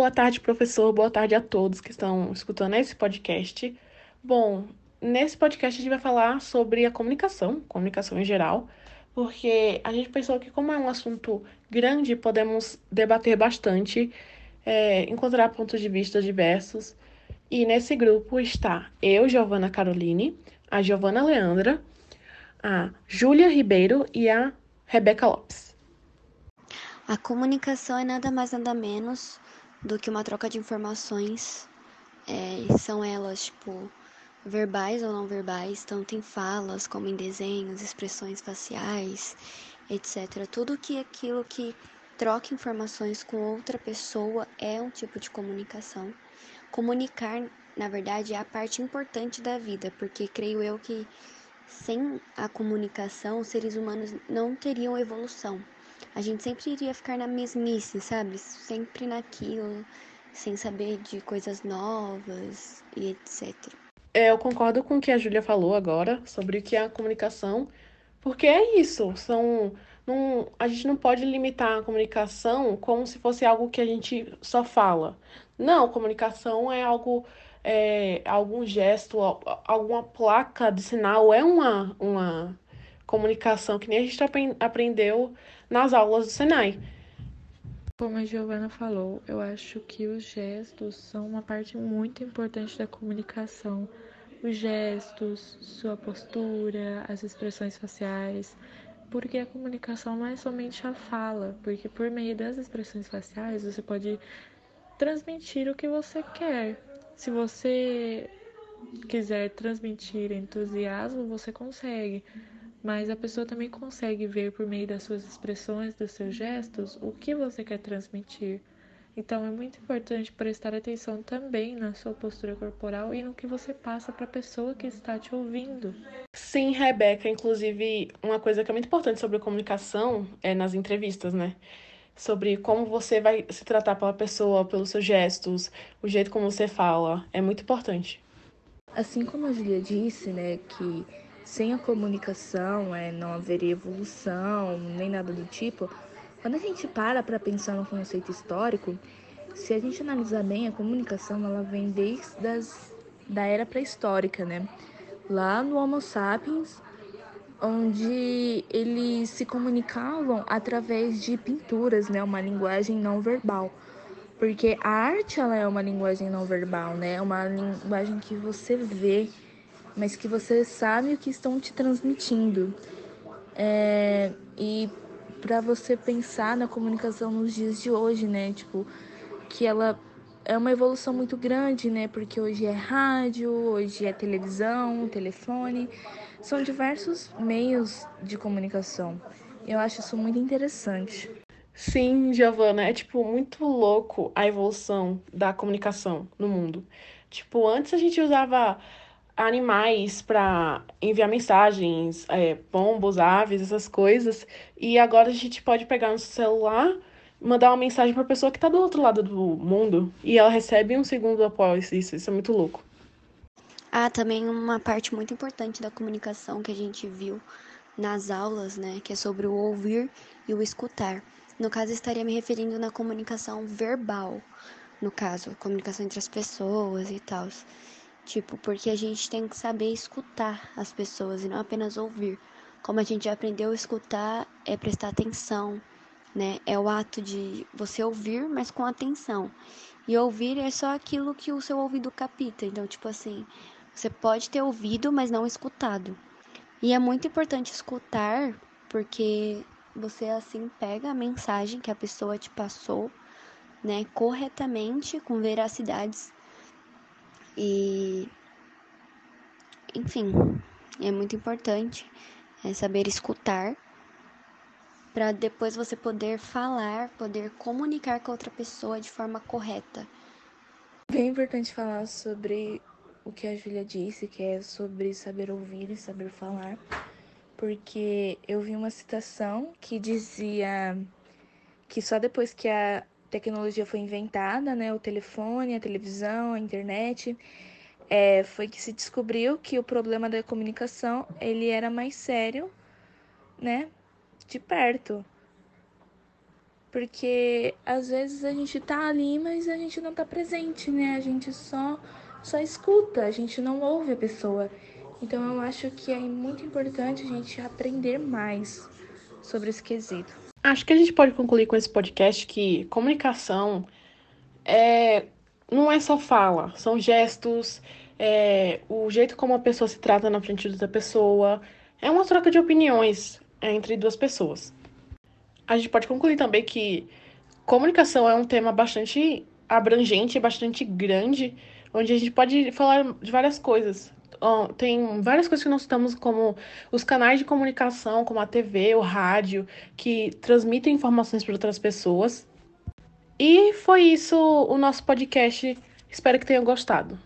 boa tarde, professor. Boa tarde a todos que estão escutando esse podcast. Bom, nesse podcast a gente vai falar sobre a comunicação, comunicação em geral, porque a gente pensou que, como é um assunto grande, podemos debater bastante, é, encontrar pontos de vista diversos. E nesse grupo está eu, Giovana Caroline, a Giovana Leandra, a Júlia Ribeiro e a Rebeca Lopes. A comunicação é nada mais nada menos do que uma troca de informações. É, são elas, tipo, verbais ou não verbais, tanto em falas como em desenhos, expressões faciais, etc. Tudo que aquilo que troca informações com outra pessoa é um tipo de comunicação. Comunicar, na verdade, é a parte importante da vida, porque creio eu que sem a comunicação, os seres humanos não teriam evolução a gente sempre iria ficar na mesmice, sabe? Sempre naquilo, sem saber de coisas novas e etc. É, eu concordo com o que a Júlia falou agora sobre o que é a comunicação, porque é isso, são não, a gente não pode limitar a comunicação como se fosse algo que a gente só fala. Não, comunicação é algo, é, algum gesto, alguma placa de sinal, é uma, uma comunicação que nem a gente aprendeu nas aulas do Senai. Como a Giovana falou, eu acho que os gestos são uma parte muito importante da comunicação. Os gestos, sua postura, as expressões faciais, porque a comunicação não é somente a fala, porque por meio das expressões faciais você pode transmitir o que você quer. Se você quiser transmitir entusiasmo, você consegue mas a pessoa também consegue ver por meio das suas expressões, dos seus gestos, o que você quer transmitir. Então é muito importante prestar atenção também na sua postura corporal e no que você passa para a pessoa que está te ouvindo. Sim, Rebeca, inclusive uma coisa que é muito importante sobre a comunicação é nas entrevistas, né? Sobre como você vai se tratar pela pessoa, pelos seus gestos, o jeito como você fala, é muito importante. Assim como a Julia disse, né, que sem a comunicação é, não haveria evolução, nem nada do tipo. Quando a gente para para pensar no conceito histórico, se a gente analisar bem, a comunicação ela vem desde as, da era pré-histórica, né? Lá no Homo sapiens, onde eles se comunicavam através de pinturas, né? Uma linguagem não verbal. Porque a arte ela é uma linguagem não verbal, né? É uma linguagem que você vê, mas que você sabe o que estão te transmitindo. É, e para você pensar na comunicação nos dias de hoje, né? Tipo, que ela é uma evolução muito grande, né? Porque hoje é rádio, hoje é televisão, telefone, são diversos meios de comunicação. Eu acho isso muito interessante. Sim, Giovana, é tipo muito louco a evolução da comunicação no mundo. Tipo, antes a gente usava animais para enviar mensagens, é, pombos, aves, essas coisas. E agora a gente pode pegar no celular, mandar uma mensagem para a pessoa que está do outro lado do mundo e ela recebe um segundo após isso. Isso é muito louco. Ah, também uma parte muito importante da comunicação que a gente viu nas aulas, né, que é sobre o ouvir e o escutar. No caso, estaria me referindo na comunicação verbal, no caso, comunicação entre as pessoas e tal. Tipo, porque a gente tem que saber escutar as pessoas e não apenas ouvir. Como a gente já aprendeu, escutar é prestar atenção, né? É o ato de você ouvir, mas com atenção. E ouvir é só aquilo que o seu ouvido capta. Então, tipo assim, você pode ter ouvido, mas não escutado. E é muito importante escutar, porque você assim pega a mensagem que a pessoa te passou, né, corretamente, com veracidades e, enfim, é muito importante é saber escutar para depois você poder falar, poder comunicar com outra pessoa de forma correta. Bem importante falar sobre o que a Julia disse, que é sobre saber ouvir e saber falar, porque eu vi uma citação que dizia que só depois que a tecnologia foi inventada, né, o telefone, a televisão, a internet, é, foi que se descobriu que o problema da comunicação ele era mais sério, né, de perto. porque às vezes a gente tá ali, mas a gente não tá presente, né? A gente só só escuta, a gente não ouve a pessoa. Então eu acho que é muito importante a gente aprender mais sobre esse quesito. Acho que a gente pode concluir com esse podcast que comunicação é não é só fala, são gestos, é, o jeito como a pessoa se trata na frente da outra pessoa, é uma troca de opiniões entre duas pessoas. A gente pode concluir também que comunicação é um tema bastante abrangente, bastante grande, onde a gente pode falar de várias coisas. Tem várias coisas que nós citamos, como os canais de comunicação, como a TV, o rádio, que transmitem informações para outras pessoas. E foi isso o nosso podcast. Espero que tenham gostado.